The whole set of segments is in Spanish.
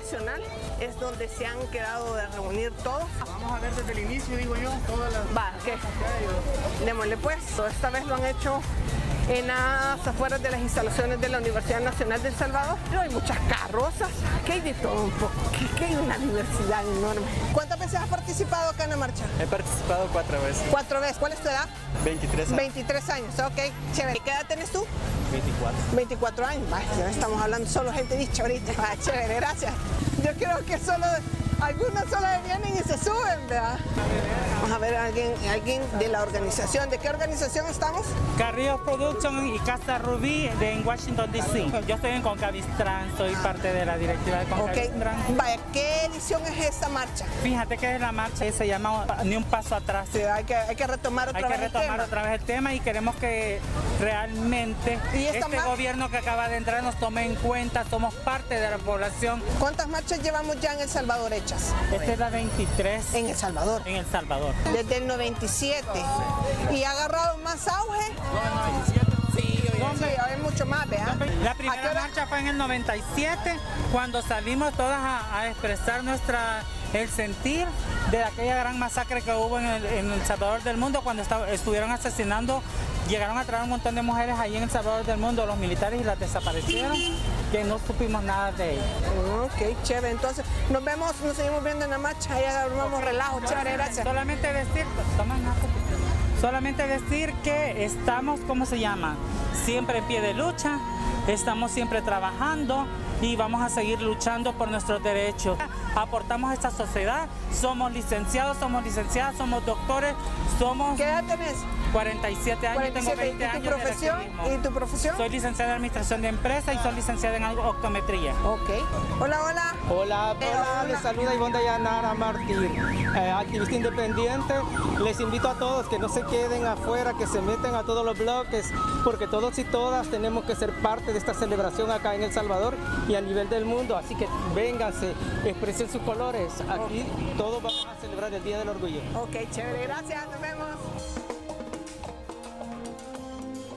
Nacional es donde se han quedado de reunir todos. Vamos a ver desde el inicio, digo yo, todas las... Va, ¿qué? Démosle pues, esta vez lo han hecho en las afueras de las instalaciones de la Universidad Nacional de El Salvador. Pero hay muchas carrozas, que hay de todo un poco, que, que hay una diversidad enorme. ¿Cuántas veces has participado acá en la marcha? He participado cuatro veces. Cuatro veces. ¿Cuál es tu edad? 23 años. 23 años, ok. Chévere. ¿Qué edad tienes tú? 24. 24 años. Va, ya estamos hablando solo gente dicha ahorita. Va, chévere, gracias. Yo creo que solo algunos y se suben, ¿verdad? Vamos a ver a alguien, alguien de la organización. ¿De qué organización estamos? Carrillo Production y Casa Rubí de en Washington DC. Yo estoy en Concavistran, soy parte de la directiva de Ok. Concavistran. Vaya, ¿qué edición es esta marcha? Fíjate que es la marcha que se llama Ni un paso atrás. Sí, hay, que, hay que retomar otra Hay que vez el retomar tema. otra vez el tema y queremos que realmente ¿Y esta este gobierno que acaba de entrar nos tome en cuenta, somos parte de la población. ¿Cuántas marchas llevamos ya en El Salvador hechas? Esta es la 23 En El Salvador. en El Salvador. Desde el 97. ¿Y ha agarrado más auge? Sí, hay mucho más, ¿verdad? La ¿A qué primera marcha fue en el 97, cuando salimos todas a, a expresar nuestra el sentir de aquella gran masacre que hubo en el, en El Salvador del Mundo, cuando estuvieron asesinando, llegaron a traer un montón de mujeres ahí en El Salvador del Mundo, los militares, y las desaparecieron, que no supimos nada de ellas. Ok, chévere. Entonces, nos vemos, nos seguimos viendo en la marcha. Ahí armamos relajo. Chévere, gracias. Solamente decir, toma solamente decir que estamos, ¿cómo se llama? Siempre en pie de lucha, estamos siempre trabajando y vamos a seguir luchando por nuestros derechos. Aportamos a esta sociedad, somos licenciados, somos licenciadas, somos doctores, somos ¿Qué edad? 47 años, 47. tengo 20 ¿Y años tu profesión? ¿Y tu profesión? Soy licenciada en Administración de Empresas y soy licenciada en optometría. Ok. Hola, hola. Hola, Eh, hola, hola. les saluda Ivonne Dayanara Martín, eh, activista independiente. Les invito a todos que no se queden afuera, que se metan a todos los bloques, porque todos y todas tenemos que ser parte de esta celebración acá en El Salvador y a nivel del mundo. Así que vénganse, expresen sus colores. Aquí todos vamos a celebrar el Día del Orgullo. Ok, chévere. Gracias. Nos vemos.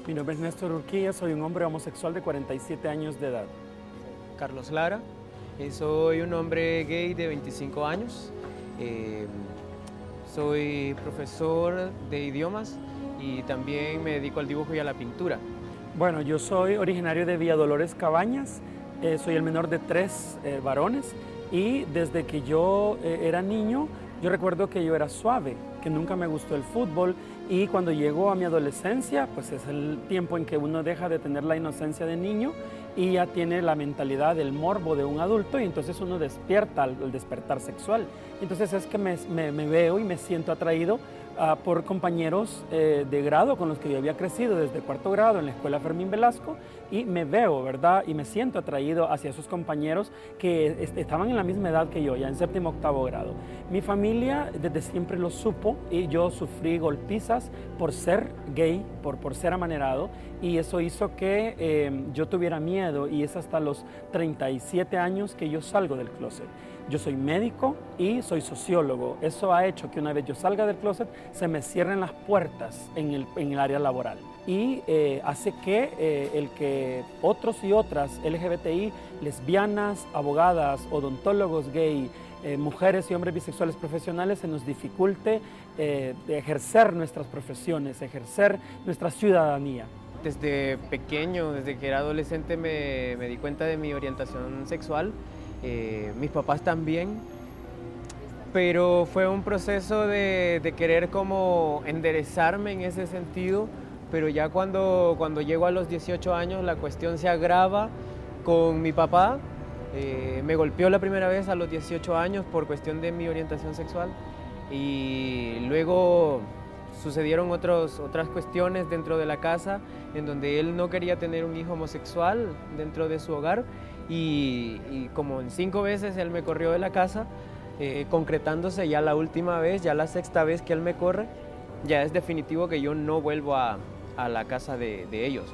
Mi nombre es Néstor Urquía, soy un hombre homosexual de 47 años de edad. Carlos Lara, eh, soy un hombre gay de 25 años, eh, soy profesor de idiomas y también me dedico al dibujo y a la pintura. Bueno, yo soy originario de Villa Dolores Cabañas, eh, soy el menor de tres eh, varones y desde que yo eh, era niño, yo recuerdo que yo era suave, que nunca me gustó el fútbol y cuando llegó a mi adolescencia, pues es el tiempo en que uno deja de tener la inocencia de niño y ya tiene la mentalidad del morbo de un adulto y entonces uno despierta al, despertar sexual. Entonces es que me veo y me siento atraído ah, por compañeros eh, de grado con los que yo había crecido desde cuarto grado en la escuela Fermín Velasco y me veo, ¿verdad? Y me siento atraído hacia esos compañeros que est- estaban en la misma edad que yo, ya en séptimo octavo grado. Mi familia desde siempre lo supo y yo sufrí golpizas por ser gay, por, por ser amanerado y eso hizo que eh, yo tuviera miedo y es hasta los 37 años que yo salgo del closet. Yo soy médico y soy sociólogo. Eso ha hecho que una vez yo salga del closet se me cierren las puertas en el, en el área laboral. Y eh, hace que eh, el que otros y otras LGBTI, lesbianas, abogadas, odontólogos gay, eh, mujeres y hombres bisexuales profesionales se nos dificulte eh, ejercer nuestras profesiones, ejercer nuestra ciudadanía. Desde pequeño, desde que era adolescente, me, me di cuenta de mi orientación sexual. Eh, mis papás también. Pero fue un proceso de, querer como enderezarme en ese sentido. Pero ya cuando, cuando llego a los 18 años, la cuestión se agrava con mi papá. Eh, me golpeó la primera vez a los 18 años por cuestión de mi orientación sexual. Y luego sucedieron otros, otras cuestiones dentro de la casa en donde él no quería tener un hijo homosexual dentro de su hogar y, como en cinco veces él me corrió de la casa, eh, concretándose ya la última vez, ya la sexta vez que él me corre, ya es definitivo que yo no vuelvo a, la casa de, ellos.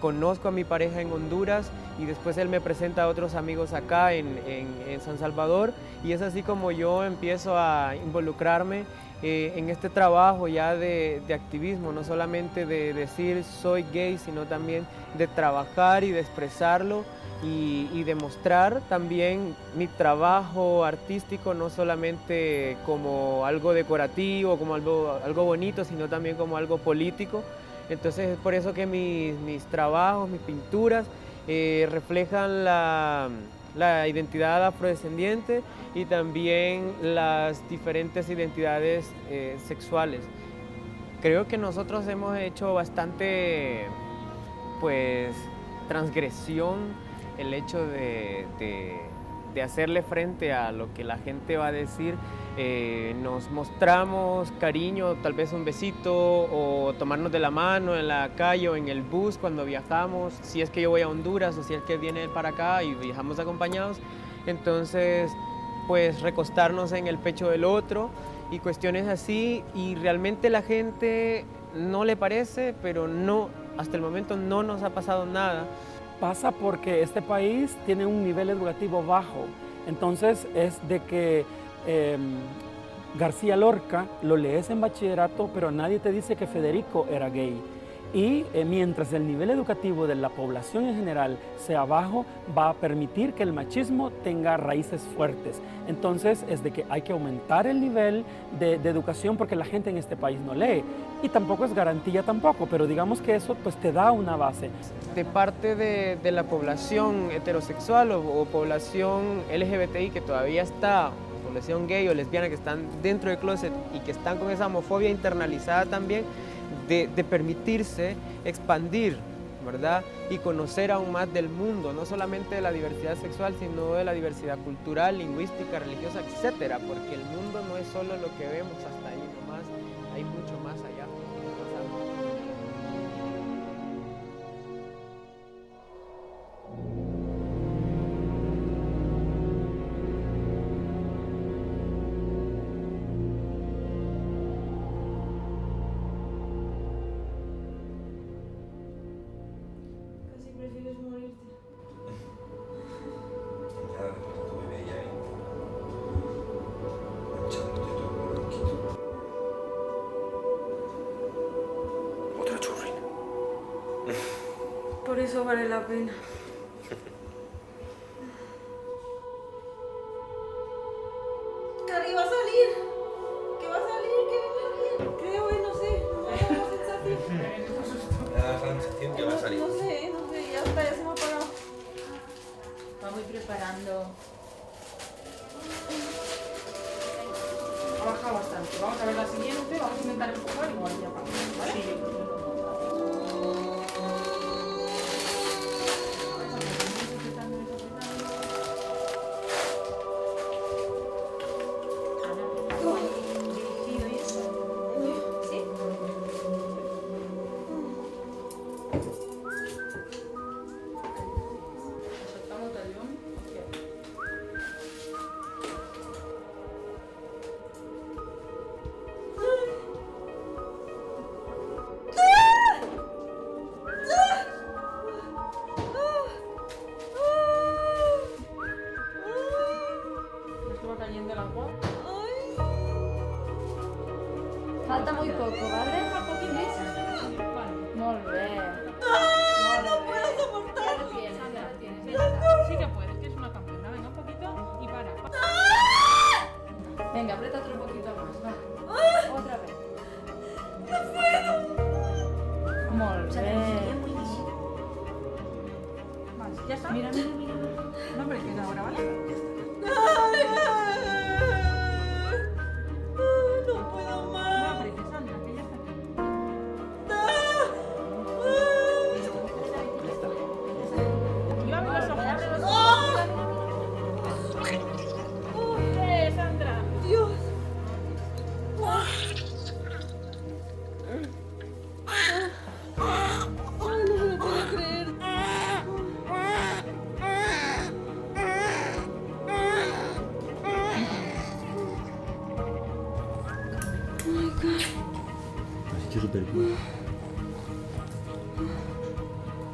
Conozco a mi pareja en Honduras y después él me presenta a otros amigos acá en San Salvador y es así como yo empiezo a involucrarme eh, en este trabajo ya de, de activismo, no solamente de decir soy gay, sino también de trabajar y de expresarlo y, demostrar también mi trabajo artístico no solamente como algo decorativo, como algo, algo bonito, sino también como algo político. Entonces es por eso que mis, mis trabajos, mis pinturas eh, reflejan la, la identidad afrodescendiente y también las diferentes identidades eh, sexuales. Creo que nosotros hemos hecho bastante pues transgresión el hecho de, hacerle frente a lo que la gente va a decir. Eh, nos mostramos cariño, tal vez un besito o tomarnos de la mano en la calle o en el bus cuando viajamos, si es que yo voy a Honduras o si es que viene para acá y viajamos acompañados. Entonces, pues recostarnos en el pecho del otro y cuestiones así y realmente la gente no le parece, pero no, hasta el momento no nos ha pasado nada. Pasa porque este país tiene un nivel educativo bajo. Entonces es de que eh, García Lorca lo lees en bachillerato, pero nadie te dice que Federico era gay. Y eh, mientras el nivel educativo de la población en general sea bajo, va a permitir que el machismo tenga raíces fuertes. Entonces es de que hay que aumentar el nivel de, educación porque la gente en este país no lee. Y tampoco es garantía tampoco, pero digamos que eso pues te da una base. de parte de, de la población heterosexual o, o población LGBTI que todavía está, población gay o lesbiana que están dentro del closet y que están con esa homofobia internalizada también, de, permitirse expandir, ¿verdad? Y conocer aún más del mundo, no solamente de la diversidad sexual, sino de la diversidad cultural, lingüística, religiosa, etcétera, porque el mundo no es solo lo que vemos hasta ahí nomás, hay eso vale la pena. Cari, va a salir. Que va a salir, que va a salir. Creo, y no sé. No me da la sensación. Me da la sensación que va a salir. No sé, no sé. Ya está, ya se me ha apagado. Vamos preparando. Ha bajado bastante. Vamos a ver la siguiente, vamos a intentar empujar igual ya para ¿vale? ¿Sí? Molt bé. no puedo soportar. Ya lo tienes, ya lo tienes. Sí que puedes, que es una campeona. Venga, un poquito y para. Venga, aprieta otro poquito más, va. Otra vez. Molt bé. Más. ¿Ya está? Mira, mira, mira. No apretes ahora, ¿vale?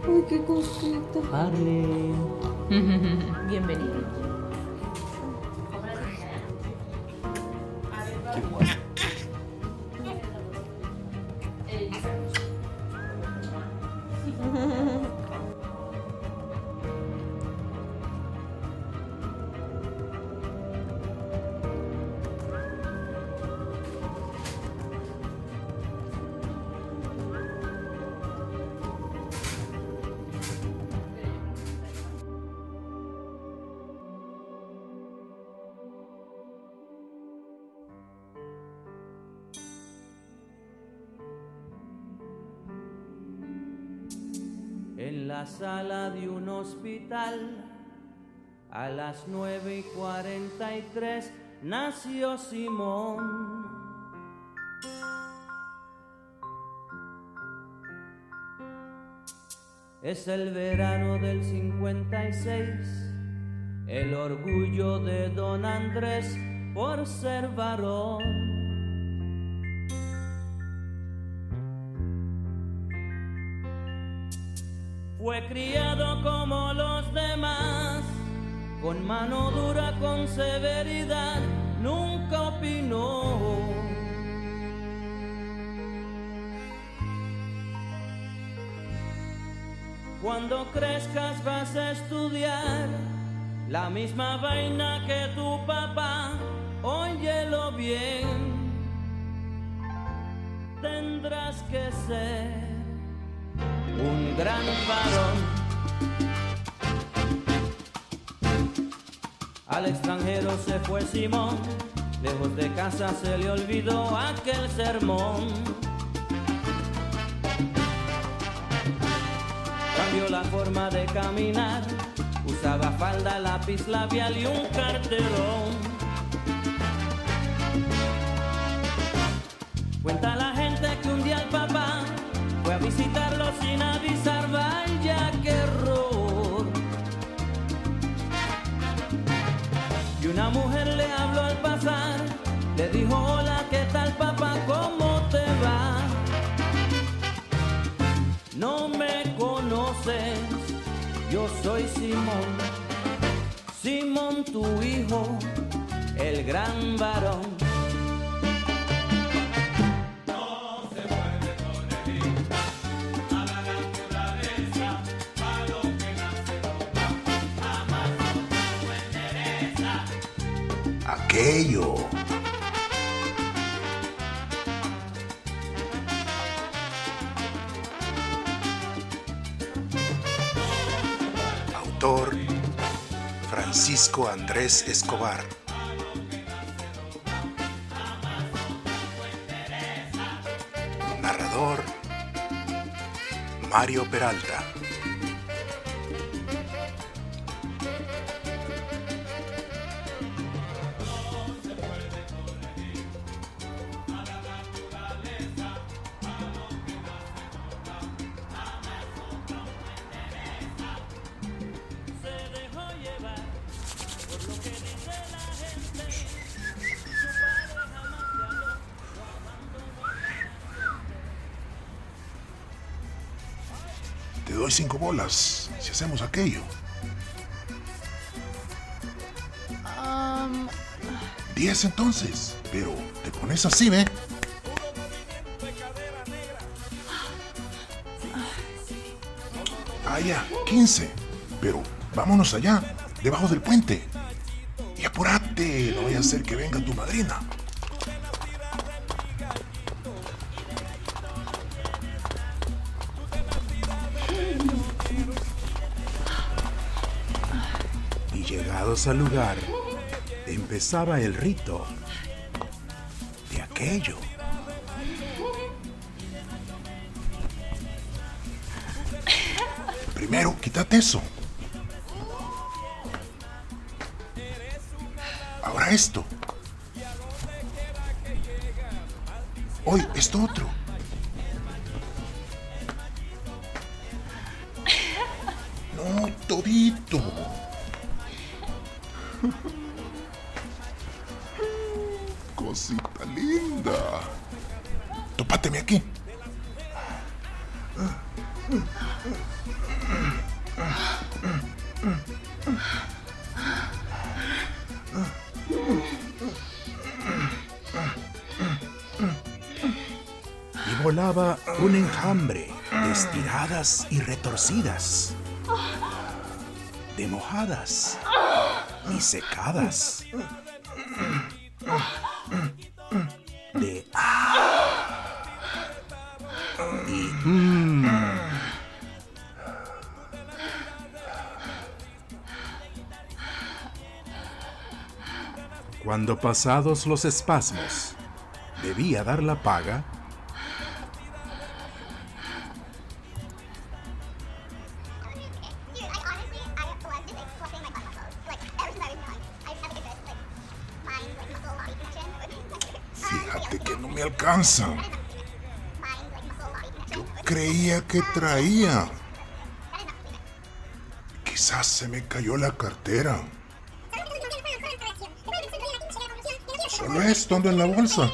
Ay, qué cosita. Bienvenido. En la sala de un hospital, a las nueve y cuarenta y tres, nació Simón. Es el verano del 56, el orgullo de don Andrés por ser varón. Fue criado como los demás, con mano dura, con severidad, nunca opinó. Cuando crezcas vas a estudiar la misma vaina que tu papá, óyelo bien. Tendrás que ser un gran varón. Al extranjero se fue Simón, lejos de casa se le olvidó aquel sermón. Cambió la forma de caminar, usaba falda, lápiz labial y un carterón. Cuenta tu hijo, el gran varón. Aquello. Autor Francisco Andrés Escobar. Narrador Mario Peralta. Hacemos aquello. Um, Diez entonces. Pero te pones así, ¿ve? Ah, ya, 15. Pero vámonos allá, debajo del puente. Y apúrate, no vaya a ser que venga tu madrina. Al lugar, empezaba el rito de aquello. Primero, quítate eso. Ahora esto. Hoy, esto otro. No, todito. Estiradas y retorcidas, de mojadas y secadas, de y. Cuando pasados los espasmos, debía dar la paga, Yo creía que traía. Quizás se me cayó la cartera. Solo esto ando en la bolsa.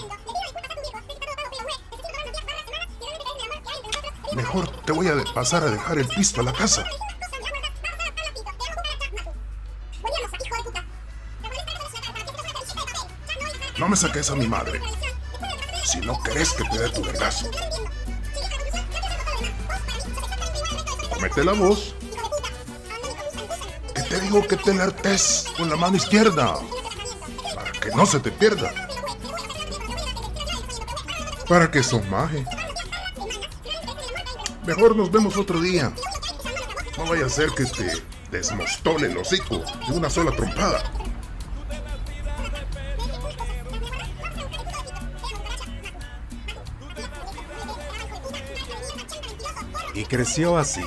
Mejor te voy a pasar a dejar el pisto a la casa. No me saques a mi madre. Si no querés que te dé tu vergazo. Mete la voz. Que te digo que te lartes con la mano izquierda. Para que no se te pierda. Para que sos maje. Mejor nos vemos otro día. No vaya a ser que te desmostole el hocico de una sola trompada. Creció así,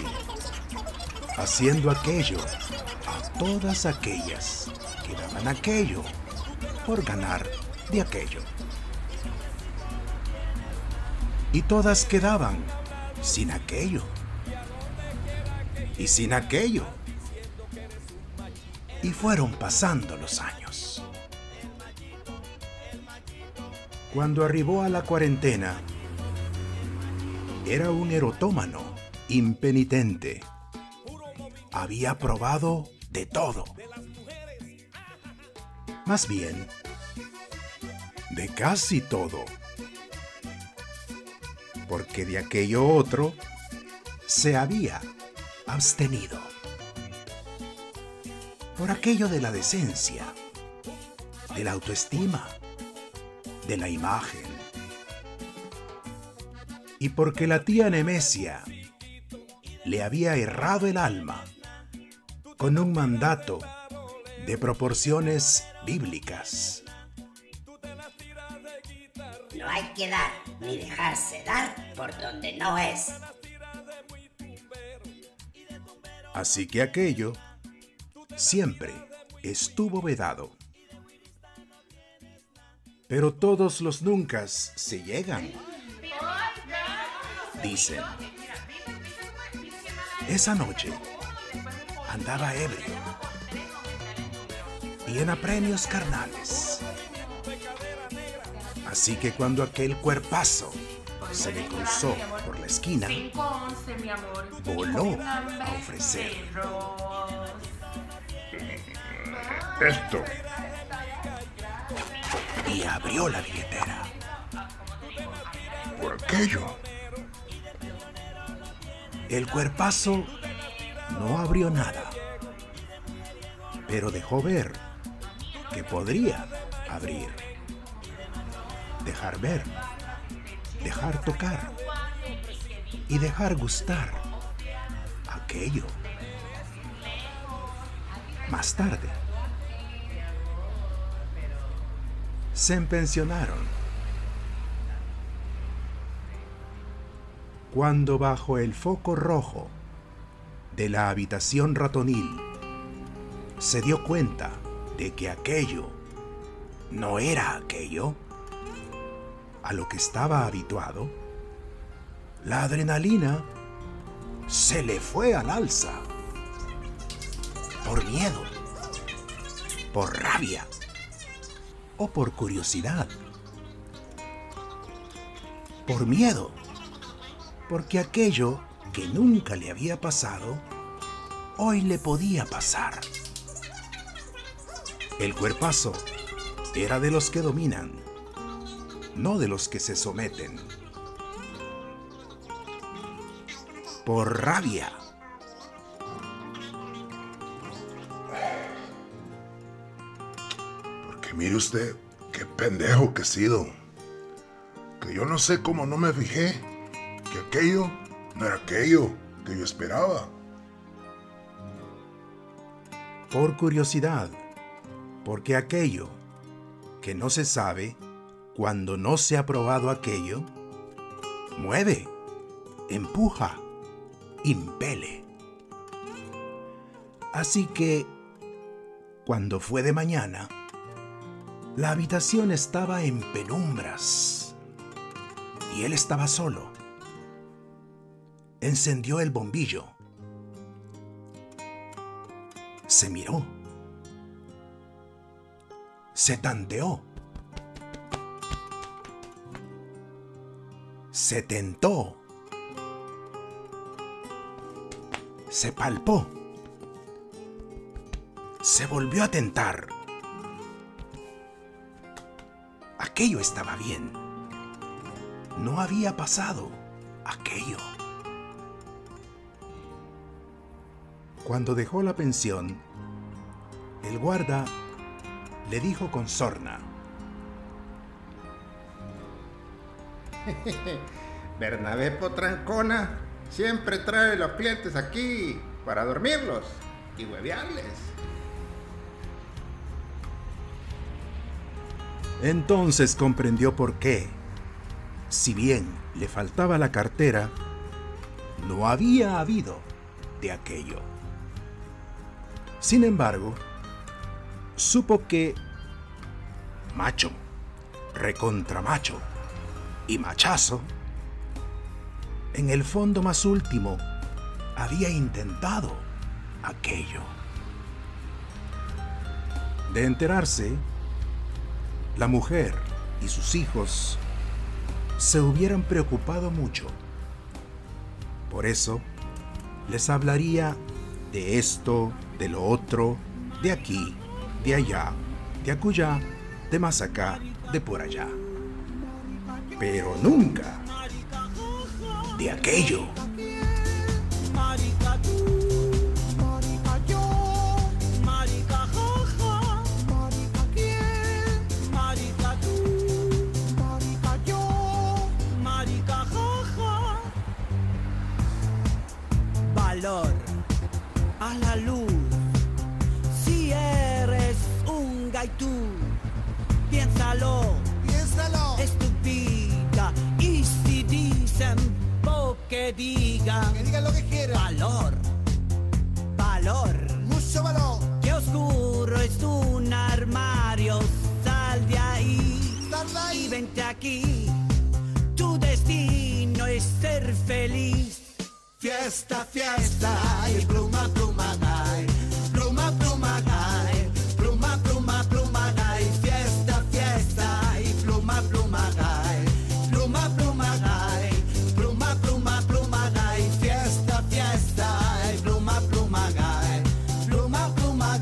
haciendo aquello a todas aquellas que daban aquello por ganar de aquello. Y todas quedaban sin aquello. Y sin aquello. Y fueron pasando los años. Cuando arribó a la cuarentena, era un erotómano impenitente. Había probado de todo. Más bien, de casi todo. Porque de aquello otro se había abstenido. Por aquello de la decencia, de la autoestima, de la imagen. Y porque la tía Nemesia le había errado el alma con un mandato de proporciones bíblicas. No hay que dar ni dejarse dar por donde no es. Así que aquello siempre estuvo vedado. Pero todos los nunca se llegan. Dicen. Esa noche andaba ebrio y en apremios carnales. Así que cuando aquel cuerpazo se le cruzó por la esquina, voló a ofrecer Esto. y abrió la billetera. Por aquello. El cuerpazo no abrió nada, pero dejó ver que podría abrir, dejar ver, dejar tocar y dejar gustar aquello. Más tarde, se pensionaron. Cuando bajo el foco rojo de la habitación ratonil se dio cuenta de que aquello no era aquello a lo que estaba habituado, la adrenalina se le fue al alza. Por miedo, por rabia o por curiosidad. Por miedo, porque aquello que nunca le había pasado, hoy le podía pasar. El cuerpazo era de los que dominan, no de los que se someten. Por rabia. Porque mire usted, qué pendejo que he sido. Que yo no sé cómo no me fijé. Que aquello no era aquello que yo esperaba. Por curiosidad, porque aquello que no se sabe cuando no se ha probado aquello, mueve, empuja, impele. Así que, cuando fue de mañana, la habitación estaba en penumbras, y él estaba solo. Encendió el bombillo. Se miró. Se tanteó. Se tentó. Se palpó. Se volvió a tentar. Aquello estaba bien. No había pasado aquello. Cuando dejó la pensión, el guarda le dijo con sorna. Bernabé Potrancona siempre trae los clientes aquí para dormirlos y huevearles. Entonces comprendió por qué, si bien le faltaba la cartera, no había habido de aquello. Sin embargo, supo que macho, recontramacho y machazo, en el fondo más último, había intentado aquello. De enterarse, la mujer y sus hijos se hubieran preocupado mucho. Por eso, les hablaría de esto, de lo otro, de aquí, de allá, de acullá, de más acá, de por allá. Pero nunca de aquello. La luz. Si eres un gaitú, piénsalo, piénsalo, es tu vida. Y si dicen po que digan, que digan lo que quieran. Valor, valor, mucho valor. Qué oscuro es un armario, sal de ahí, Sal de ahí. y vente aquí. Tu destino es ser feliz. Fiesta, fiesta, y pluma, pluma. Pluma, pluma. Pluma, pluma, pluma. Fiesta, fiesta, y pluma, pluma. Pluma, pluma. Pluma, pluma, pluma. Fiesta, fiesta, y pluma, pluma. Pluma, pluma.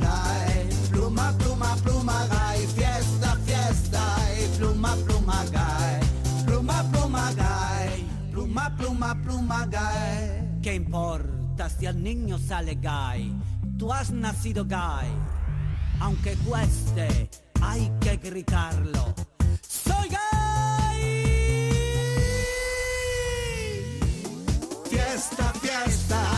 Pluma, pluma, pluma. Fiesta, fiesta, pluma, pluma. Pluma, pluma. Pluma, pluma, pluma. ¿Qué importa si el niño sale gay? Tú has nacido gay. Aunque cueste, hay que gritarlo. ¡Soy gay! Fiesta, fiesta,